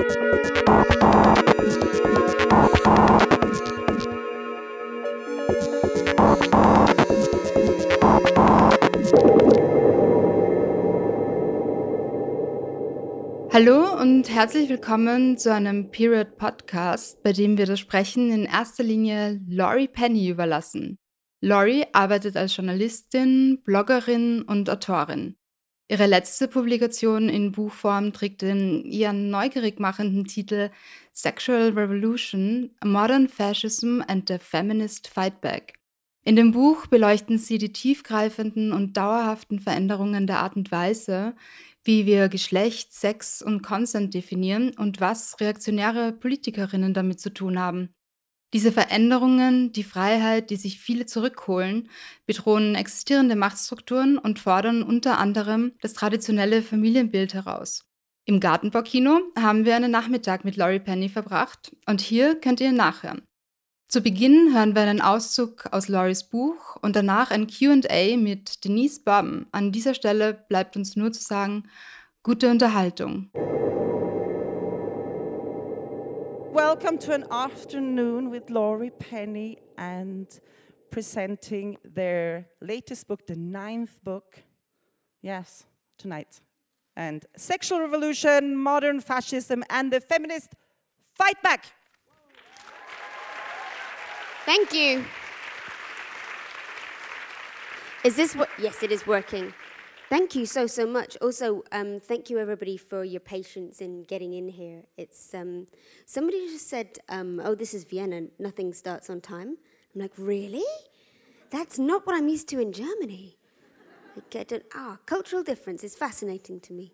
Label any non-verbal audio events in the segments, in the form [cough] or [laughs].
Hallo und herzlich willkommen zu einem Period Podcast, bei dem wir das Sprechen in erster Linie Laurie Penny überlassen. Laurie arbeitet als Journalistin, Bloggerin und Autorin. Ihre letzte Publikation in Buchform trägt den ihren neugierig machenden Titel Sexual Revolution: Modern Fascism and the Feminist Fightback. In dem Buch beleuchten sie die tiefgreifenden und dauerhaften Veränderungen der Art und Weise, wie wir Geschlecht, Sex und Consent definieren und was reaktionäre Politikerinnen damit zu tun haben. Diese Veränderungen, die Freiheit, die sich viele zurückholen, bedrohen existierende Machtstrukturen und fordern unter anderem das traditionelle Familienbild heraus. Im Gartenbaukino haben wir einen Nachmittag mit Laurie Penny verbracht und hier könnt ihr nachhören. Zu Beginn hören wir einen Auszug aus Lauries Buch und danach ein QA mit Denise Bum. An dieser Stelle bleibt uns nur zu sagen, gute Unterhaltung. Welcome to an afternoon with Laurie Penny and presenting their latest book, the ninth book. Yes, tonight. And Sexual Revolution, Modern Fascism, and the Feminist Fight Back. Thank you. Is this what? Yes, it is working. Thank you so, so much. Also, um, thank you everybody for your patience in getting in here. It's um, somebody just said, um, "Oh, this is Vienna. Nothing starts on time." I'm like, really? That's not what I'm used to in Germany. I get an ah cultural difference is fascinating to me.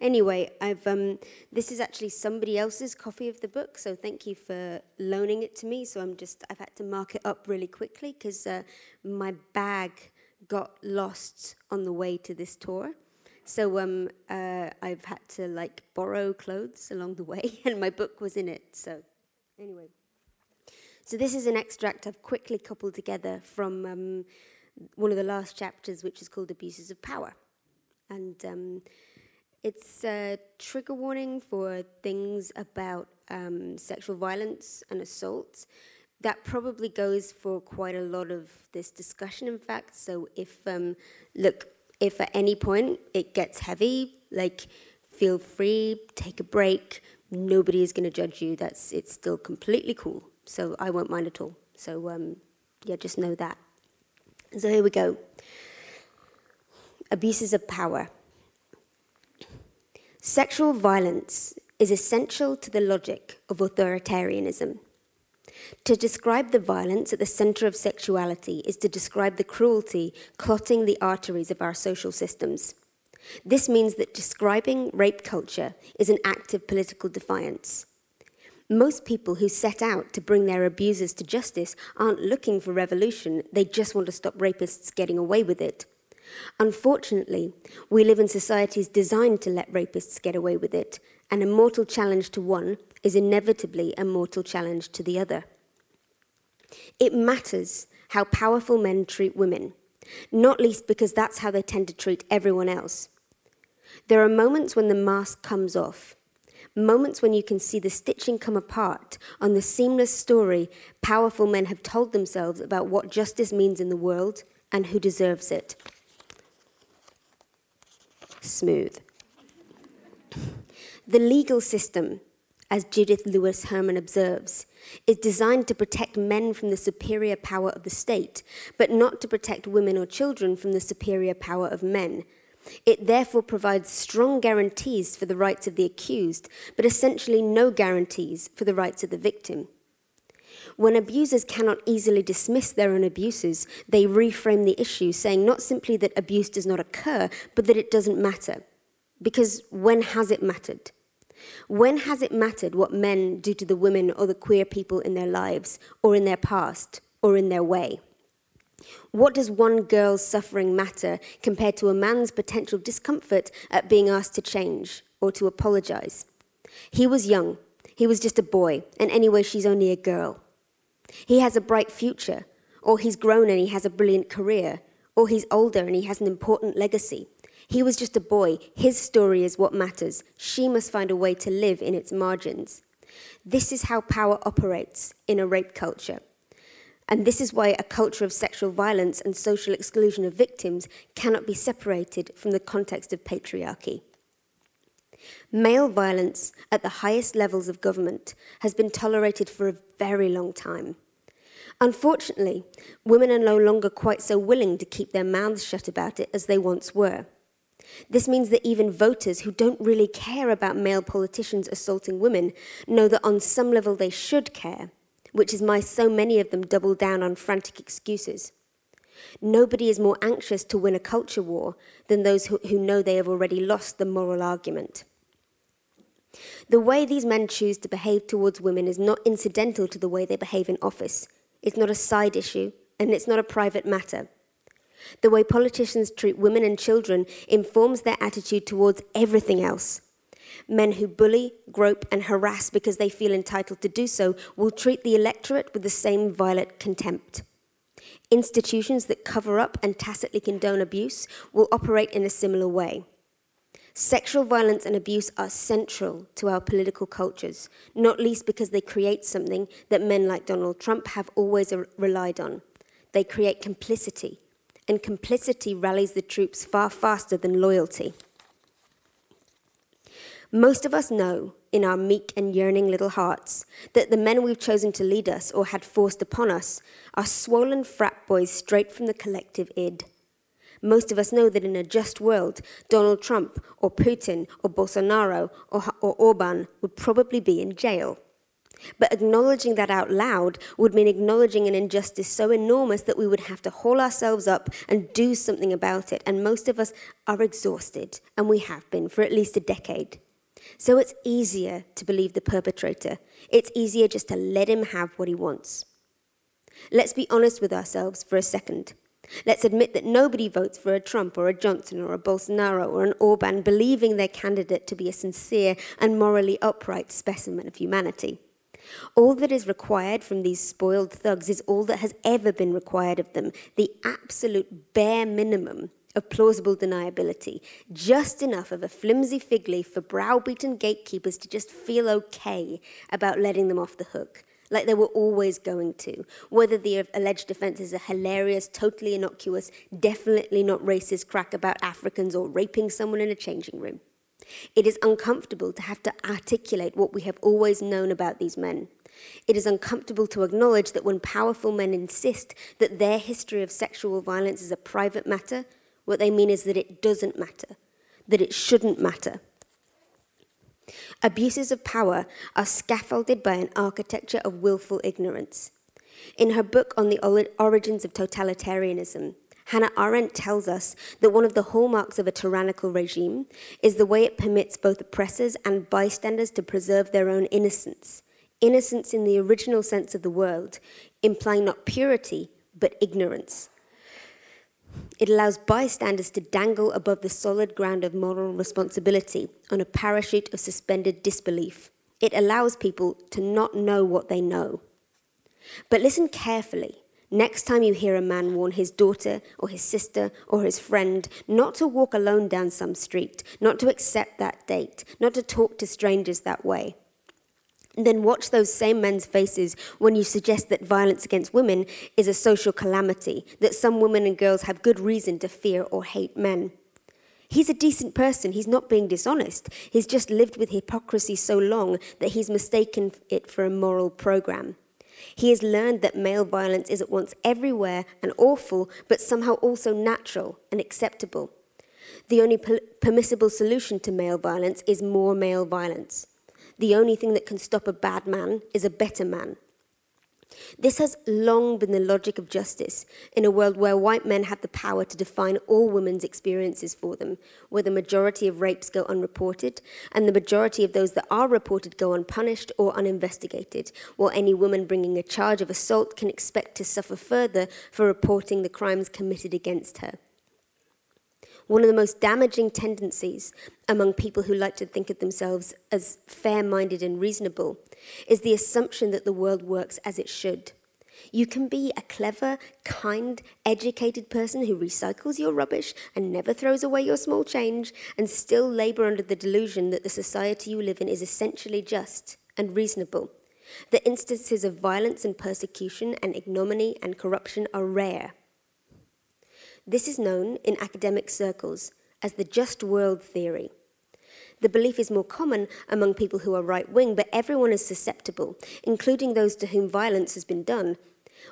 Anyway, I've um, this is actually somebody else's copy of the book, so thank you for loaning it to me. So I'm just I've had to mark it up really quickly because uh, my bag got lost on the way to this tour. So um, uh, I've had to like borrow clothes along the way, [laughs] and my book was in it. So anyway, so this is an extract I've quickly coupled together from um, one of the last chapters, which is called "Abuses of Power," and um, it's a trigger warning for things about um, sexual violence and assault. That probably goes for quite a lot of this discussion, in fact. So, if, um, look, if at any point it gets heavy, like, feel free, take a break. Nobody is going to judge you. That's it's still completely cool. So I won't mind at all. So um, yeah, just know that. So here we go. Abuses of power. Sexual violence is essential to the logic of authoritarianism. To describe the violence at the center of sexuality is to describe the cruelty clotting the arteries of our social systems. This means that describing rape culture is an act of political defiance. Most people who set out to bring their abusers to justice aren't looking for revolution, they just want to stop rapists getting away with it. Unfortunately, we live in societies designed to let rapists get away with it, and a mortal challenge to one is inevitably a mortal challenge to the other. It matters how powerful men treat women, not least because that's how they tend to treat everyone else. There are moments when the mask comes off, moments when you can see the stitching come apart on the seamless story powerful men have told themselves about what justice means in the world and who deserves it smooth. The legal system, as Judith Lewis Herman observes, is designed to protect men from the superior power of the state, but not to protect women or children from the superior power of men. It therefore provides strong guarantees for the rights of the accused, but essentially no guarantees for the rights of the victim. When abusers cannot easily dismiss their own abuses, they reframe the issue, saying not simply that abuse does not occur, but that it doesn't matter. Because when has it mattered? When has it mattered what men do to the women or the queer people in their lives, or in their past, or in their way? What does one girl's suffering matter compared to a man's potential discomfort at being asked to change or to apologize? He was young, he was just a boy, and anyway, she's only a girl. He has a bright future, or he's grown and he has a brilliant career, or he's older and he has an important legacy. He was just a boy. His story is what matters. She must find a way to live in its margins. This is how power operates in a rape culture. And this is why a culture of sexual violence and social exclusion of victims cannot be separated from the context of patriarchy. Male violence at the highest levels of government has been tolerated for a very long time. Unfortunately, women are no longer quite so willing to keep their mouths shut about it as they once were. This means that even voters who don't really care about male politicians assaulting women know that on some level they should care which is why so many of them double down on frantic excuses. Nobody is more anxious to win a culture war than those who, who know they have already lost the moral argument. The way these men choose to behave towards women is not incidental to the way they behave in office. It's not a side issue, and it's not a private matter. The way politicians treat women and children informs their attitude towards everything else Men who bully, grope, and harass because they feel entitled to do so will treat the electorate with the same violent contempt. Institutions that cover up and tacitly condone abuse will operate in a similar way. Sexual violence and abuse are central to our political cultures, not least because they create something that men like Donald Trump have always relied on. They create complicity, and complicity rallies the troops far faster than loyalty. Most of us know in our meek and yearning little hearts that the men we've chosen to lead us or had forced upon us are swollen frat boys straight from the collective id. Most of us know that in a just world, Donald Trump or Putin or Bolsonaro or, or Orban would probably be in jail. But acknowledging that out loud would mean acknowledging an injustice so enormous that we would have to haul ourselves up and do something about it. And most of us are exhausted, and we have been for at least a decade. So it's easier to believe the perpetrator. It's easier just to let him have what he wants. Let's be honest with ourselves for a second. Let's admit that nobody votes for a Trump or a Johnson or a Bolsonaro or an Orban believing their candidate to be a sincere and morally upright specimen of humanity. All that is required from these spoiled thugs is all that has ever been required of them the absolute bare minimum of plausible deniability, just enough of a flimsy fig leaf for browbeaten gatekeepers to just feel okay about letting them off the hook, like they were always going to, whether the alleged offense is a hilarious, totally innocuous, definitely not racist crack about Africans or raping someone in a changing room. It is uncomfortable to have to articulate what we have always known about these men. It is uncomfortable to acknowledge that when powerful men insist that their history of sexual violence is a private matter, what they mean is that it doesn't matter, that it shouldn't matter. Abuses of power are scaffolded by an architecture of willful ignorance. In her book on the origins of totalitarianism, Hannah Arendt tells us that one of the hallmarks of a tyrannical regime is the way it permits both oppressors and bystanders to preserve their own innocence. Innocence in the original sense of the word, implying not purity, but ignorance. It allows bystanders to dangle above the solid ground of moral responsibility on a parachute of suspended disbelief. It allows people to not know what they know. But listen carefully. Next time you hear a man warn his daughter or his sister or his friend not to walk alone down some street, not to accept that date, not to talk to strangers that way, then watch those same men's faces when you suggest that violence against women is a social calamity, that some women and girls have good reason to fear or hate men. He's a decent person. He's not being dishonest. He's just lived with hypocrisy so long that he's mistaken it for a moral program. He has learned that male violence is at once everywhere and awful, but somehow also natural and acceptable. The only permissible solution to male violence is more male violence the only thing that can stop a bad man is a better man. This has long been the logic of justice in a world where white men have the power to define all women's experiences for them, where the majority of rapes go unreported and the majority of those that are reported go unpunished or uninvestigated, while any woman bringing a charge of assault can expect to suffer further for reporting the crimes committed against her. One of the most damaging tendencies among people who like to think of themselves as fair minded and reasonable is the assumption that the world works as it should. You can be a clever, kind, educated person who recycles your rubbish and never throws away your small change and still labour under the delusion that the society you live in is essentially just and reasonable. The instances of violence and persecution and ignominy and corruption are rare. This is known in academic circles as the just world theory. The belief is more common among people who are right wing, but everyone is susceptible, including those to whom violence has been done.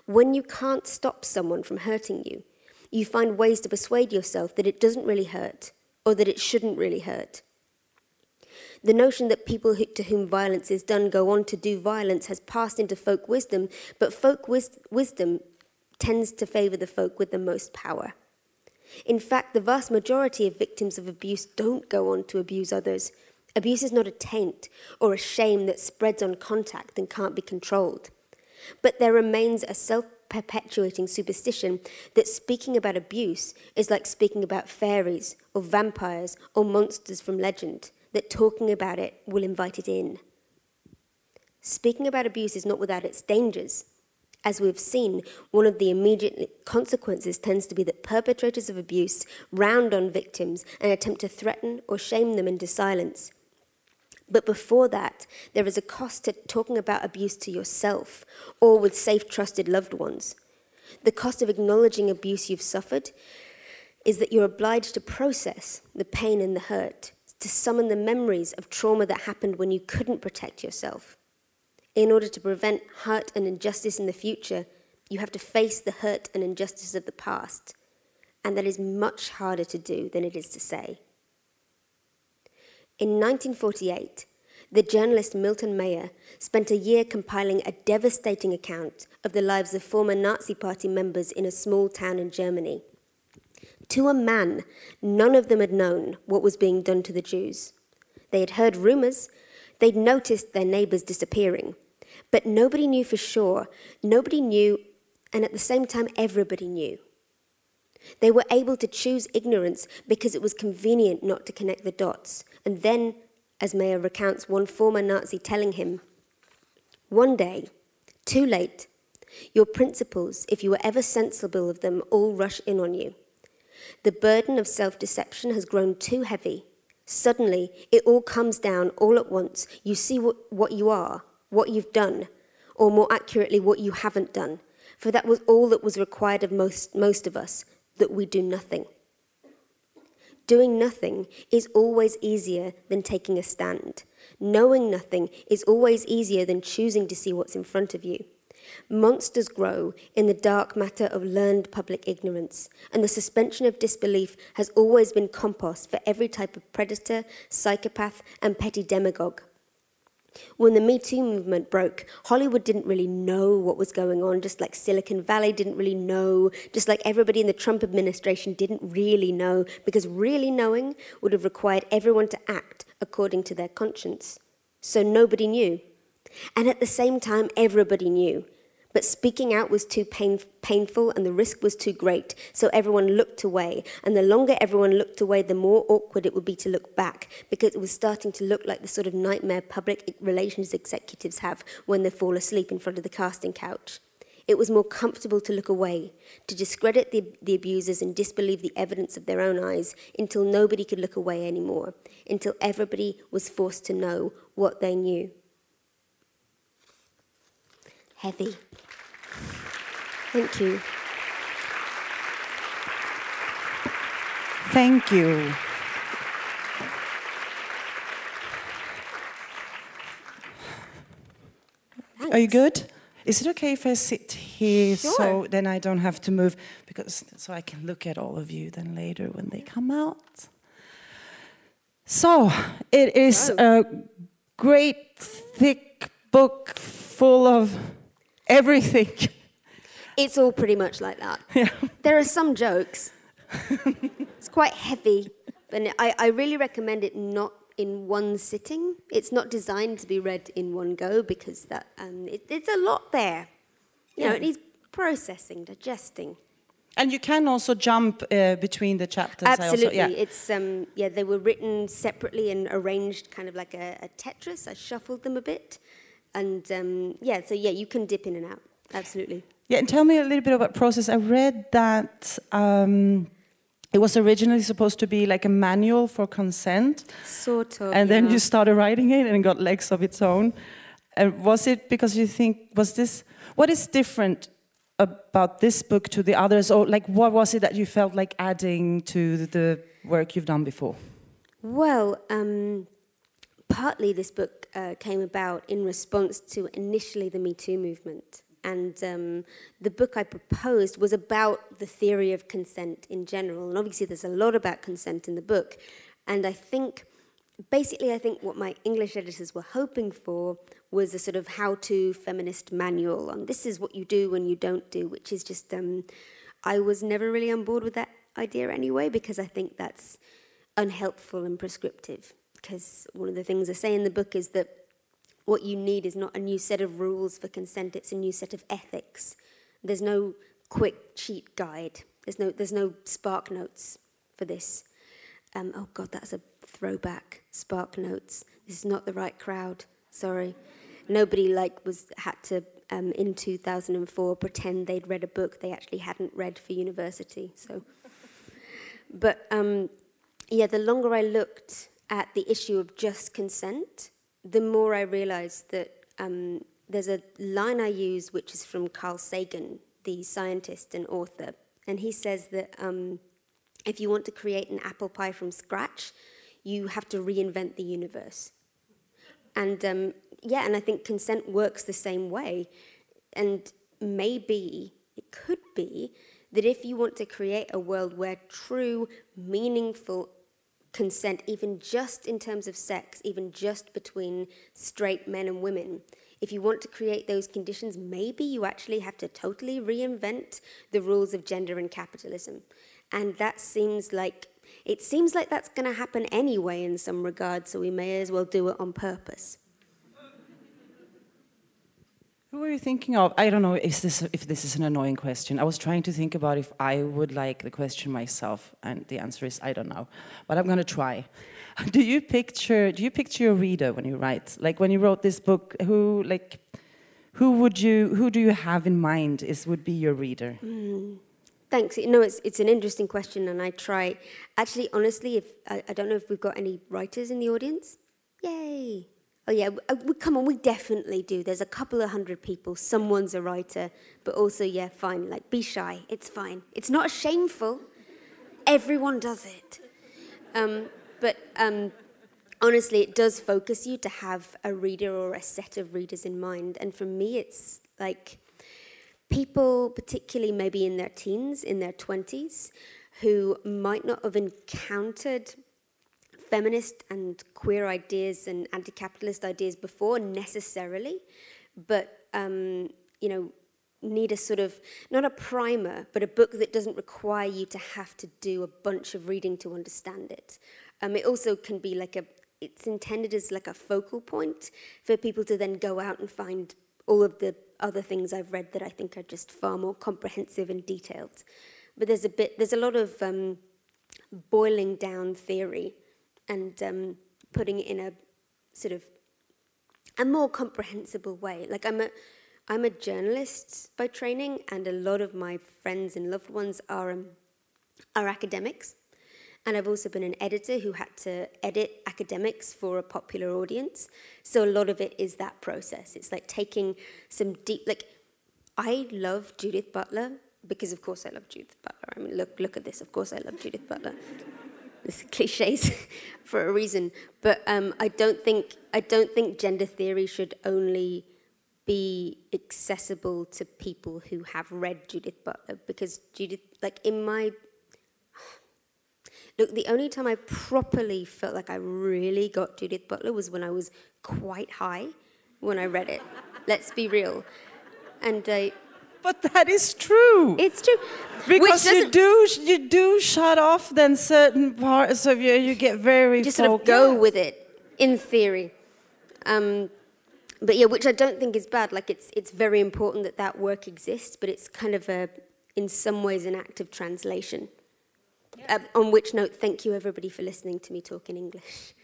When you can't stop someone from hurting you, you find ways to persuade yourself that it doesn't really hurt or that it shouldn't really hurt. The notion that people who, to whom violence is done go on to do violence has passed into folk wisdom, but folk wis- wisdom tends to favour the folk with the most power. In fact, the vast majority of victims of abuse don't go on to abuse others. Abuse is not a taint or a shame that spreads on contact and can't be controlled. But there remains a self perpetuating superstition that speaking about abuse is like speaking about fairies or vampires or monsters from legend, that talking about it will invite it in. Speaking about abuse is not without its dangers. As we've seen, one of the immediate consequences tends to be that perpetrators of abuse round on victims and attempt to threaten or shame them into silence. But before that, there is a cost to talking about abuse to yourself or with safe, trusted loved ones. The cost of acknowledging abuse you've suffered is that you're obliged to process the pain and the hurt, to summon the memories of trauma that happened when you couldn't protect yourself. In order to prevent hurt and injustice in the future, you have to face the hurt and injustice of the past. And that is much harder to do than it is to say. In 1948, the journalist Milton Mayer spent a year compiling a devastating account of the lives of former Nazi Party members in a small town in Germany. To a man, none of them had known what was being done to the Jews. They had heard rumors, they'd noticed their neighbors disappearing, but nobody knew for sure. Nobody knew, and at the same time, everybody knew. They were able to choose ignorance because it was convenient not to connect the dots. And then, as Mayer recounts one former Nazi telling him, one day, too late, your principles, if you were ever sensible of them, all rush in on you. The burden of self deception has grown too heavy. Suddenly, it all comes down all at once. You see what, what you are, what you've done, or more accurately, what you haven't done. For that was all that was required of most, most of us, that we do nothing. Doing nothing is always easier than taking a stand. Knowing nothing is always easier than choosing to see what's in front of you. Monsters grow in the dark matter of learned public ignorance, and the suspension of disbelief has always been compost for every type of predator, psychopath, and petty demagogue. When the Me Too movement broke, Hollywood didn't really know what was going on, just like Silicon Valley didn't really know, just like everybody in the Trump administration didn't really know, because really knowing would have required everyone to act according to their conscience. So nobody knew. And at the same time, everybody knew. But speaking out was too pain, painful and the risk was too great, so everyone looked away. And the longer everyone looked away, the more awkward it would be to look back, because it was starting to look like the sort of nightmare public relations executives have when they fall asleep in front of the casting couch. It was more comfortable to look away, to discredit the, the abusers and disbelieve the evidence of their own eyes until nobody could look away anymore, until everybody was forced to know what they knew. Heavy. Thank you. Thank you. Thanks. Are you good? Is it okay if I sit here so then I don't have to move because so I can look at all of you then later when they come out? So, it is a great thick book full of everything. [laughs] It's all pretty much like that. [laughs] Yeah. There are some jokes. [laughs] it's quite heavy, but I, I really recommend it not in one sitting. It's not designed to be read in one go because that um, it, it's a lot there. You know, it needs processing, digesting. And you can also jump uh, between the chapters. I also- Absolutely, yeah. it's um, yeah. They were written separately and arranged kind of like a, a Tetris. I shuffled them a bit, and um, yeah. So yeah, you can dip in and out. Absolutely. Yeah, and tell me a little bit about process. I read that um, it was originally supposed to be like a manual for consent, Sort of. and then yeah. you started writing it, and it got legs of its own. And was it because you think was this what is different about this book to the others, or like what was it that you felt like adding to the work you've done before? Well, um, partly this book uh, came about in response to initially the Me Too movement. And um, the book I proposed was about the theory of consent in general. And obviously, there's a lot about consent in the book. And I think, basically, I think what my English editors were hoping for was a sort of how to feminist manual on this is what you do when you don't do, which is just, um, I was never really on board with that idea anyway, because I think that's unhelpful and prescriptive. Because one of the things I say in the book is that what you need is not a new set of rules for consent, it's a new set of ethics. There's no quick cheat guide, there's no, there's no SparkNotes for this. Um, oh God, that's a throwback. SparkNotes. This is not the right crowd. Sorry. Nobody like was had to um, in 2004 pretend they'd read a book they actually hadn't read for university. So, but um, yeah, the longer I looked at the issue of just consent, the more I realized that um, there's a line I use which is from Carl Sagan, the scientist and author, and he says that um, if you want to create an apple pie from scratch, you have to reinvent the universe. And um, yeah, and I think consent works the same way. And maybe it could be that if you want to create a world where true, meaningful consent, even just in terms of sex, even just between straight men and women, if you want to create those conditions, maybe you actually have to totally reinvent the rules of gender and capitalism. And that seems like it seems like that's going to happen anyway in some regard, so we may as well do it on purpose. Who are you thinking of? I don't know if this, if this is an annoying question. I was trying to think about if I would like the question myself, and the answer is I don't know. But I'm going to try. [laughs] Do you picture do you picture your reader when you write? Like when you wrote this book, who like who would you who do you have in mind is would be your reader? Mm. Thanks. No, it's it's an interesting question, and I try. Actually, honestly, if I, I don't know if we've got any writers in the audience. Yay! Oh yeah, we, uh, come on, we definitely do. There's a couple of hundred people. Someone's a writer, but also yeah, fine. Like be shy. It's fine. It's not shameful. Everyone does it. Um, but um, honestly, it does focus you to have a reader or a set of readers in mind. And for me, it's like people, particularly maybe in their teens, in their 20s, who might not have encountered feminist and queer ideas and anti capitalist ideas before necessarily, but, um, you know, need a sort of, not a primer, but a book that doesn't require you to have to do a bunch of reading to understand it. Um, it also can be like a, it's intended as like a focal point for people to then go out and find all of the other things I've read that I think are just far more comprehensive and detailed. But there's a bit, there's a lot of um, boiling down theory and um, putting it in a sort of a more comprehensible way. Like I'm a, I'm a journalist by training, and a lot of my friends and loved ones are um, are academics. And I've also been an editor who had to edit academics for a popular audience. So a lot of it is that process. It's like taking some deep, like, I love Judith Butler because, of course, I love Judith Butler. I mean, look, look at this. Of course, I love Judith Butler. Cliches [laughs] for a reason. But um, I don't think I don't think gender theory should only be accessible to people who have read Judith Butler because Judith, like in my [sighs] Look, the only time I properly felt like I really got Judith Butler was when I was quite high when I read it. Let's be real. And I. But that is true. It's true. Because you do you do shut off then certain parts of you you get very you just sort of go with it in theory. Um, but yeah, which I don't think is bad. Like it's it's very important that that work exists, but it's kind of a in some ways an act of translation. Uh, on which note, thank you everybody for listening to me talk in English.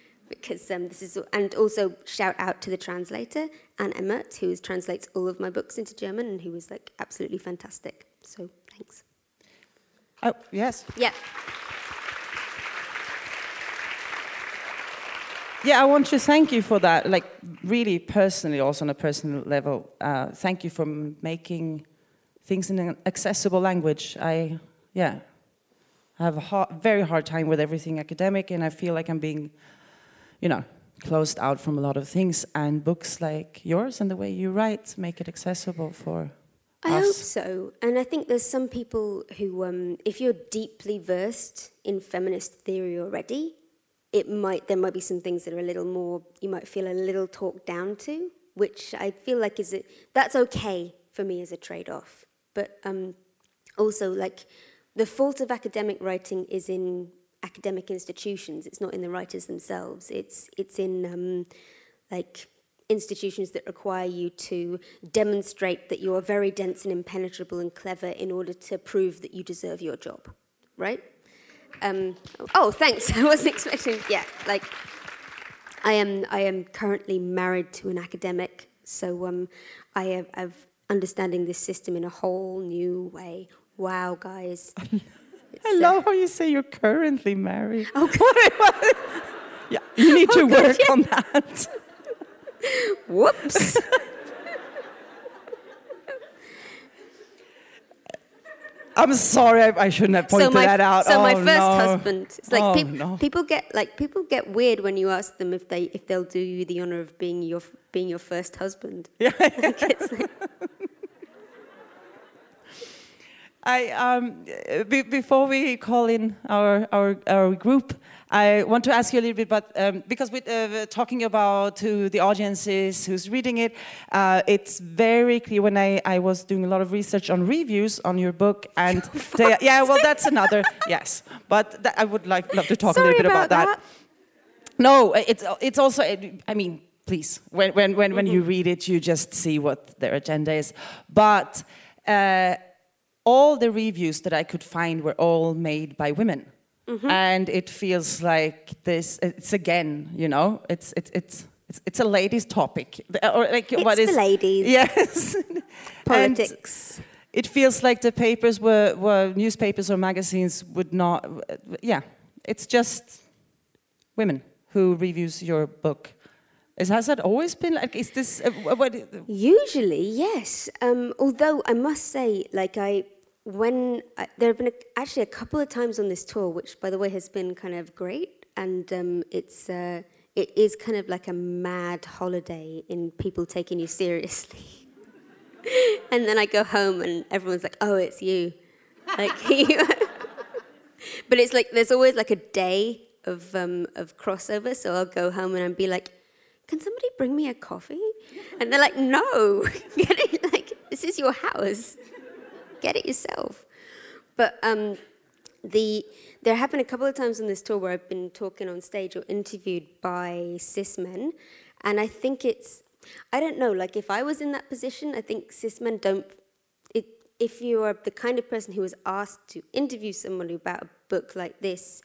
Because um, this is, and also shout out to the translator, Anne Emmert, who translates all of my books into German and who was like absolutely fantastic. So thanks. Oh, yes. Yeah. Yeah, I want to thank you for that. Like, really personally, also on a personal level, uh, thank you for making things in an accessible language. I, yeah, I have a hard, very hard time with everything academic, and I feel like I'm being, you know, closed out from a lot of things. And books like yours and the way you write make it accessible for. I us. hope so. And I think there's some people who, um, if you're deeply versed in feminist theory already, it might there might be some things that are a little more you might feel a little talked down to, which I feel like is it that's okay for me as a trade-off. But um, also like the fault of academic writing is in academic institutions. It's not in the writers themselves. It's it's in um, like institutions that require you to demonstrate that you are very dense and impenetrable and clever in order to prove that you deserve your job, right? Um, oh, thanks. [laughs] I wasn't expecting. Yeah, like I am. I am currently married to an academic, so um, I have I've understanding this system in a whole new way. Wow, guys. [laughs] I love how you say you're currently married. Okay. [laughs] Yeah, you need to Oh, God, work yeah. on that. [laughs] Whoops. [laughs] I'm sorry, I, I shouldn't have pointed so my, that out. So oh, my first no. husband. It's like Oh, peop- no. people get like people get weird when you ask them if they if they'll do you the honor of being your being your first husband. Yeah. Like, it's like- I, um, be, before we call in our, our, our group, I want to ask you a little bit about, um, because with uh, talking about to the audiences who's reading it, uh, it's very clear when I, I was doing a lot of research on reviews on your book, and [laughs] they, yeah, well, that's another, yes, but that, I would like love to talk Sorry a little bit about, about that. No, it's, it's also, I mean, please, when, when, when, when you read it, you just see what their agenda is. But uh, all the reviews that I could find were all made by women. And it feels like this, it's again, you know, it's, it's, it's, it's, it's a ladies' topic. Or like what It's is for ladies. [laughs] Yes. And politics. it feels like the papers were, were newspapers or magazines would not, yeah, it's just women who reviews your book. Is, has that always been like, is this, uh, what, Usually, yes. Um, although I must say, like I, when I, there have been a, actually a couple of times on this tour, which by the way has been kind of great, and um, it's uh, it is kind of like a mad holiday in people taking you seriously. [laughs] and then I go home and everyone's like, "Oh, it's you," like. [laughs] [laughs] but it's like there's always like a day of um, of crossover, so I'll go home and I'll be like, "Can somebody bring me a coffee?" And they're like, "No, like this is your house, get it yourself." But um, the there have been a couple of times on this tour where I've been talking on stage or interviewed by cis men, and I think it's I don't know. Like if I was in that position, I think cis men don't. It, if you are the kind of person who was asked to interview somebody about a book like this,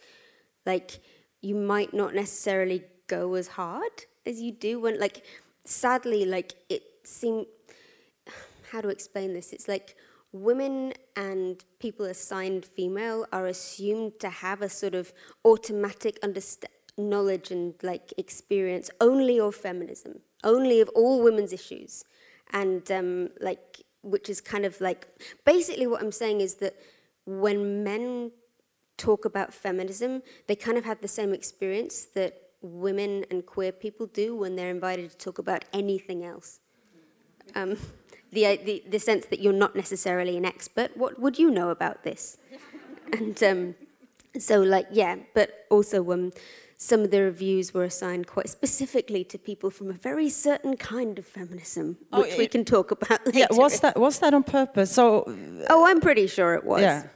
like you might not necessarily go as hard as you do when like sadly like it seemed [sighs] how to explain this it's like women and people assigned female are assumed to have a sort of automatic knowledge and like experience only of feminism only of all women's issues and um, like which is kind of like basically what i'm saying is that when men talk about feminism, they kind of have the same experience that women and queer people do when they're invited to talk about anything else. Um, the, the, the sense that you're not necessarily an expert. What would you know about this? [laughs] and um, so, like, yeah, but also um, some of the reviews were assigned quite specifically to people from a very certain kind of feminism, Oh, which we can talk about later. yeah, was that, was that on purpose? So, Oh, I'm pretty sure it was. Yeah.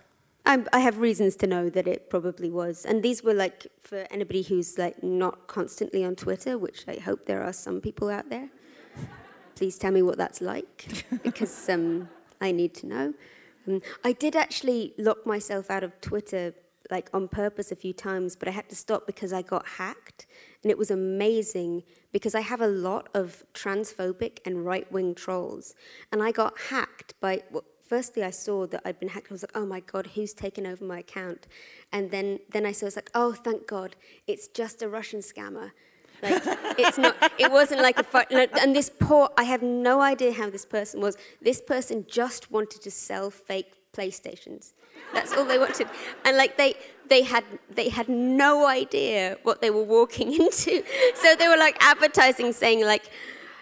I'm, I have reasons to know that it probably was. And these were like for anybody who's like not constantly on Twitter, which I hope there are some people out there. Please tell me what that's like because [laughs] um, I need to know. Um, I did actually lock myself out of Twitter like on purpose a few times, but I had to stop because I got hacked. And it was amazing because I have a lot of transphobic and right wing trolls. And I got hacked by, well, firstly, I saw that I'd been hacked. I was like, oh my God, who's taken over my account? And then, then I saw, I was like, oh, thank God, it's just a Russian scammer. Like, it's not, it wasn't like a, and this poor, I have no idea how this person was. This person just wanted to sell fake PlayStations. That's all they wanted. And like they, they had, they had no idea what they were walking [laughs] into. So they were like advertising saying like,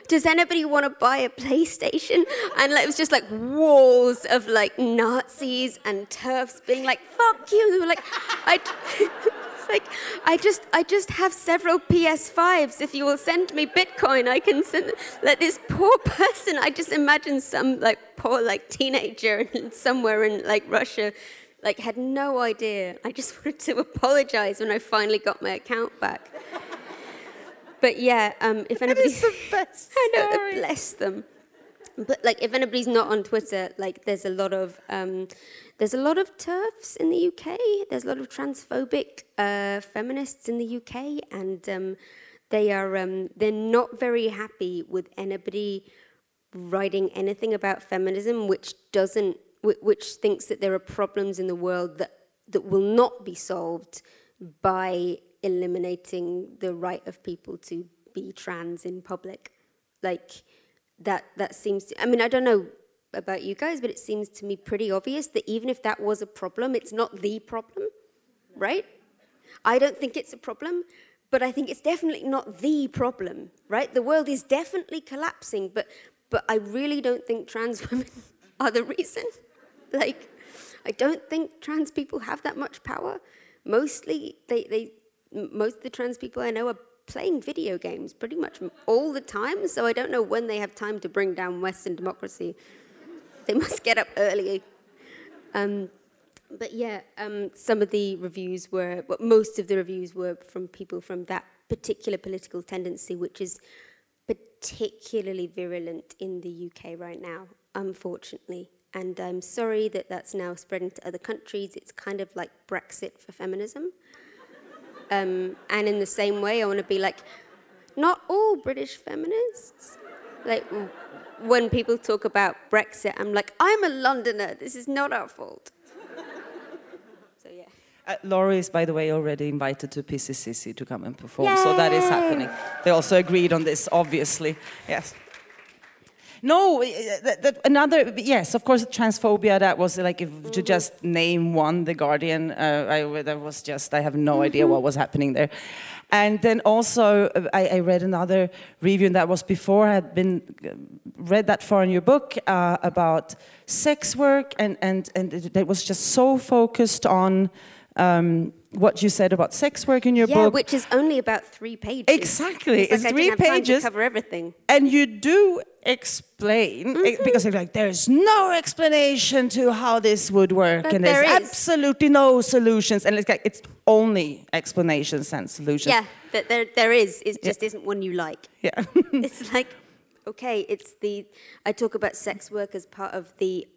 does anybody want to buy a PlayStation? And like, it was just like walls of like Nazis and turfs being like, fuck you. They were like, I, [laughs] like, I just, I just have several PS5s. If you will send me Bitcoin, I can send, let this poor [laughs] person, I just imagine some like poor like teenager [laughs] somewhere in like Russia like had no idea. I just [laughs] wanted to apologize when I finally got my account back. But yeah, um, if best I know, bless them. But like, if anybody's not on Twitter, like, there's a lot of um, there's a lot of turfs in the UK. There's a lot of transphobic uh, feminists in the UK, and um, they are um, they're not very happy with anybody writing anything about feminism which doesn't which thinks that there are problems in the world that that will not be solved by eliminating the right of people to be trans in public. Like that that seems to, I mean I don't know about you guys, but it seems to me pretty obvious that even if that was a problem, it's not the problem, right? I don't think it's a problem, but I think it's definitely not the problem, right? The world is definitely collapsing, but but I really don't think trans [laughs] women are the reason. [laughs] Like I don't think trans people have that much power. Mostly they they most of the trans people I know are playing video games pretty much all the time, so I don't know when they have time to bring down Western democracy. They must get up early. Um, but yeah, um, some of the reviews were, well, most of the reviews were from people from that particular political tendency, which is particularly virulent in the UK right now, unfortunately. And I'm sorry that that's now spreading to other countries. It's kind of like Brexit for feminism. Um, and in the same way, I want to be like, not all British feminists. Like, when people talk about Brexit, I'm like, I'm a Londoner. This is not our fault. so, yeah. Uh, Laurie is, by the way, already invited to PCCC to come and perform, Yay! so that is happening. They also agreed on this, obviously. Yes. No, that, that another, yes, of course, transphobia, that was like, if, to just name one, The Guardian, uh, I, that was just, I have no mm-hmm. idea what was happening there. And then also, uh, I, I, read another review, and that was before I had been uh, read that far in your book uh, about sex work, and, and, and it, was just so focused on um, what you said about sex work in your yeah, book. Yeah, which is only about three pages. Exactly, it's, like three pages. cover everything. And you do explain mm -hmm. because like there's no explanation to how this would work, but and there's there absolutely no solutions, and it's like it's only explanations and solutions. Yeah, but there there is. It just yeah. isn't one you like. Yeah, [laughs] it's like okay, it's the I talk about sex work as part of the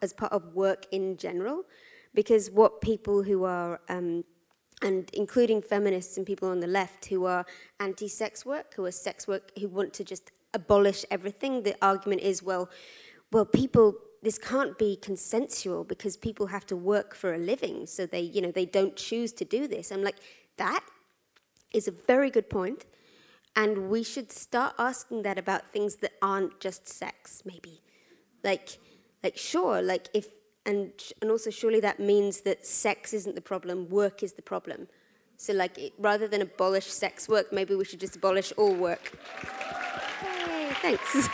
as part of work in general because what people who are um, and including feminists and people on the left who are anti-sex work, who are sex work, who want to just abolish everything. The argument is, well, well, people, this can't be consensual because people have to work for a living, so they, you know, they don't choose to do this. I'm like, that is a very good point, and we should start asking that about things that aren't just sex, maybe, like, like sure, like if and and also surely that means that sex isn't the problem, work is the problem. So like it, rather than abolish sex work, maybe we should just abolish all work. Thanks.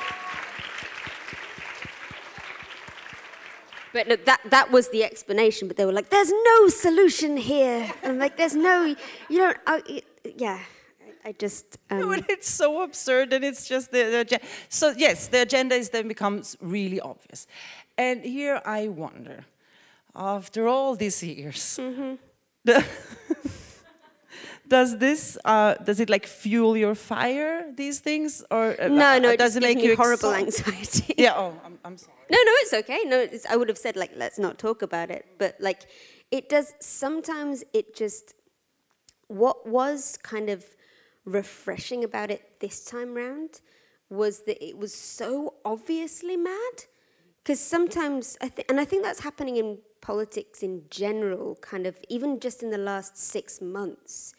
But no, that, that was the explanation. But they were like, there's no solution here. And like, there's no, you don't, uh, yeah. I just. Um, no, [laughs] it's so absurd, and it's just the, the agenda. So yes, the agenda is then becomes really obvious, and here I wonder, after all these years, mm -hmm. the [laughs] does this uh, does it like fuel your fire? These things, or uh, no, no, it does it make you horrible anxiety? yeah. Oh, I'm, I'm sorry. No, no, it's okay. No, it's, I would have said like let's not talk about it, but like it does sometimes it just what was kind of refreshing about it this time round was that it was so obviously mad because sometimes I and I think that's happening in politics in general kind of even just in the last 6 months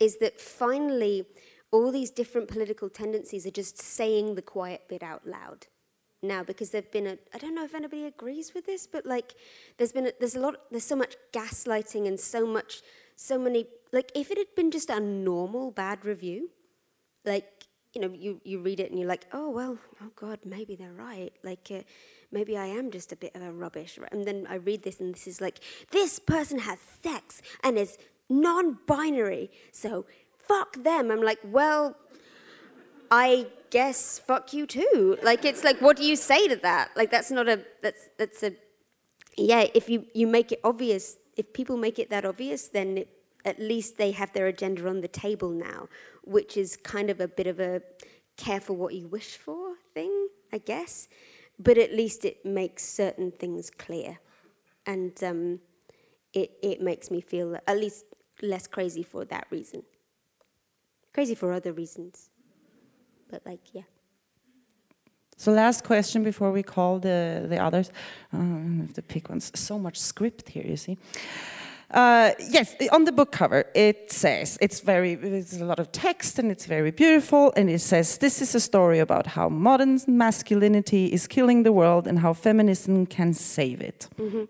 is that finally all these different political tendencies are just saying the quiet bit out loud now because there've been a I don't know if anybody agrees with this but like there's been a, there's a lot there's so much gaslighting and so much so many like if it had been just a normal bad review like you know you you read it and you're like oh well oh god maybe they're right like uh, maybe I am just a bit of a rubbish and then I read this and this is like this person has sex and is non-binary so fuck them I'm like well I guess fuck you too. Like it's like what do you say to that? Like that's not a that's that's a yeah, if you you make it obvious, if people make it that obvious, then it, at least they have their agenda on the table now, which is kind of a bit of a care for what you wish for thing, I guess. But at least it makes certain things clear. And um, it, it makes me feel at least less crazy for that reason. Crazy for other reasons but like, yeah. So last question before we call the, the others. Um, I have to pick ones. So much script here, you see. Uh, yes, on the book cover it says it's very it's a lot of text and it's very beautiful and it says this is a story about how modern masculinity is killing the world and how feminism can save it. Mm -hmm.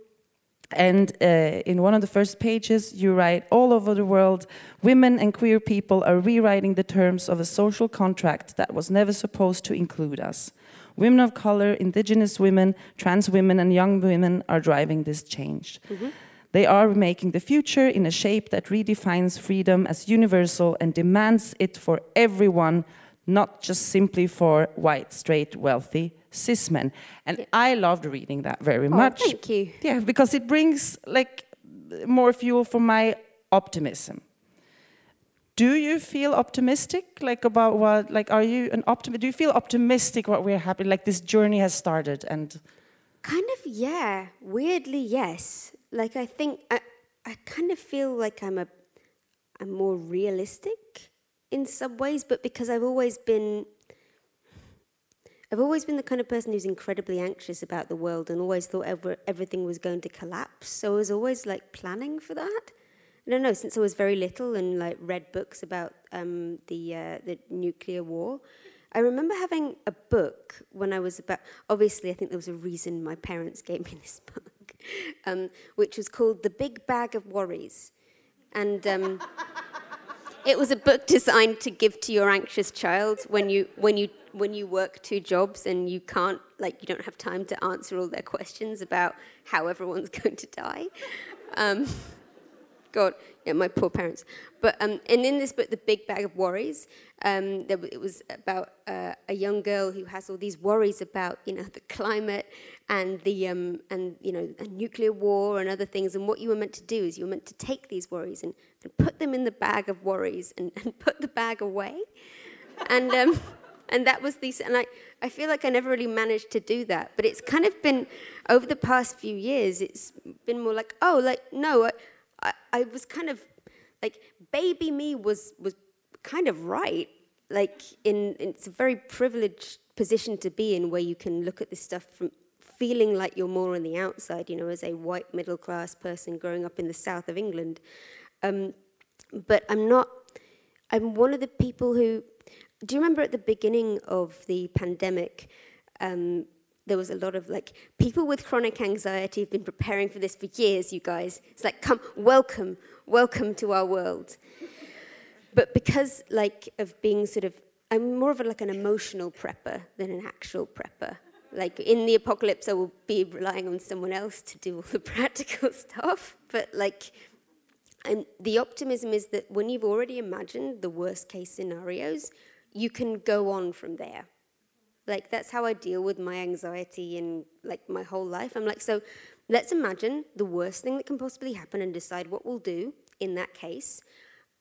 And uh, in one of the first pages, you write all over the world, women and queer people are rewriting the terms of a social contract that was never supposed to include us. Women of color, indigenous women, trans women, and young women are driving this change. Mm -hmm. They are making the future in a shape that redefines freedom as universal and demands it for everyone, not just simply for white, straight, wealthy cis men. And yeah. I loved reading that very oh, much. Thank you. Yeah, because it brings like more fuel for my optimism. Do you feel optimistic, like about what, like, are you an optimist? Do you feel optimistic what we're happy, like this journey has started and? Kind of, yeah. Weirdly, yes. Like, I think I, I kind of feel like I'm a, I'm more realistic in some ways, but because I've always been I've always been the kind of person who's incredibly anxious about the world and always thought ever, everything was going to collapse. So I was always like planning for that. I don't know, since I was very little and like read books about um, the, uh, the nuclear war. I remember having a book when I was about, obviously, I think there was a reason my parents gave me this [laughs] book, um, which was called The Big Bag of Worries. And um, it was a book designed to give to your anxious child when you, when you when you work two jobs and you can't, like, you don't have time to answer all their questions about how everyone's [laughs] going to die. Um, God, yeah, my poor parents. But um, and in this book, The Big Bag of Worries, um, there, it was about uh, a young girl who has all these worries about, you know, the climate and the um, and you know, a nuclear war and other things. And what you were meant to do is you were meant to take these worries and, and put them in the bag of worries and, and put the bag away. And um, [laughs] and that was the and I, I feel like I never really managed to do that. But it's kind of been over the past few years, it's been more like, oh, like no, I, I, I was kind of like baby me was was kind of right. Like in, in it's a very privileged position to be in where you can look at this stuff from feeling like you're more on the outside, you know, as a white middle class person growing up in the south of England. Um, but I'm not, I'm one of the people who do you remember at the beginning of the pandemic, um, there was a lot of like people with chronic anxiety have been preparing for this for years, you guys. It's like, come, welcome, welcome to our world. But because like of being sort of, I'm more of a, like an emotional prepper than an actual prepper. Like in the apocalypse, I will be relying on someone else to do all the [laughs] practical stuff. But like, and the optimism is that when you've already imagined the worst case scenarios, you can go on from there. Like that's how I deal with my anxiety in like my whole life. I'm like, so let's imagine the worst thing that can possibly happen and decide what we'll do in that case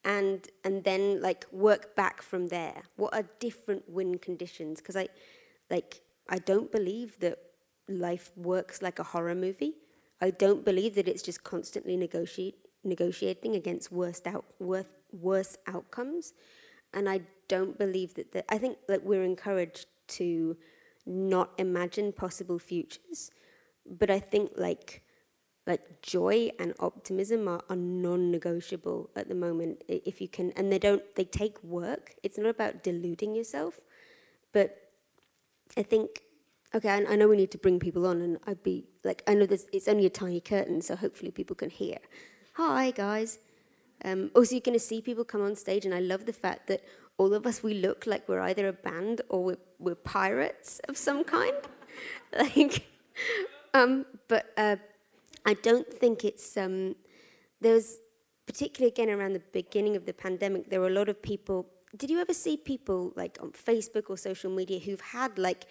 and and then like work back from there. What are different win conditions? Because I like I don't believe that life works like a horror movie. I don't believe that it's just constantly negotiate, negotiating against worst out, worth, worse outcomes. And I don't believe that, the, I think that we're encouraged to not imagine possible futures. But I think like like joy and optimism are, are non-negotiable at the moment if you can and they don't they take work. It's not about deluding yourself. But i think okay I, I know we need to bring people on and i'd be like i know it's only a tiny curtain so hopefully people can hear. Hi guys. Um, also you're going to see people come on stage and i love the fact that all of us we look like we're either a band or we're, we're pirates of some kind [laughs] like um, but uh, I don't think it's um, there's particularly again around the beginning of the pandemic, there were a lot of people. Did you ever see people like on Facebook or social media who've had like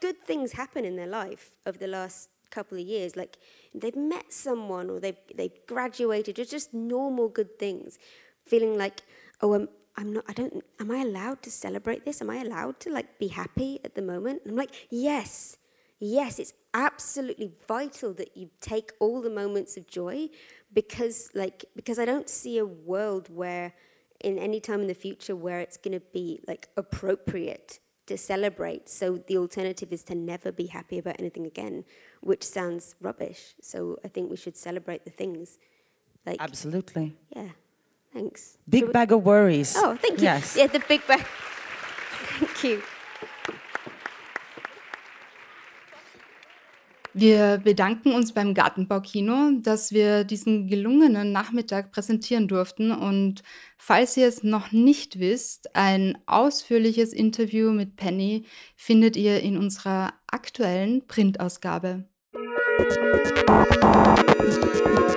good things happen in their life over the last couple of years? Like they've met someone or they they graduated, or just normal good things, feeling like oh I'm I'm not I don't am I allowed to celebrate this? Am I allowed to like be happy at the moment? And I'm like yes yes, it's absolutely vital that you take all the moments of joy because like because I don't see a world where in any time in the future where it's going to be like appropriate to celebrate. So the alternative is to never be happy about anything again, which sounds rubbish. So I think we should celebrate the things. Like Absolutely. Yeah. Thanks. Big bag of worries. Oh, thank you. Yes. Yeah, the big bag. [laughs] thank you. Wir bedanken uns beim Gartenbaukino, dass wir diesen gelungenen Nachmittag präsentieren durften. Und falls ihr es noch nicht wisst, ein ausführliches Interview mit Penny findet ihr in unserer aktuellen Printausgabe. Musik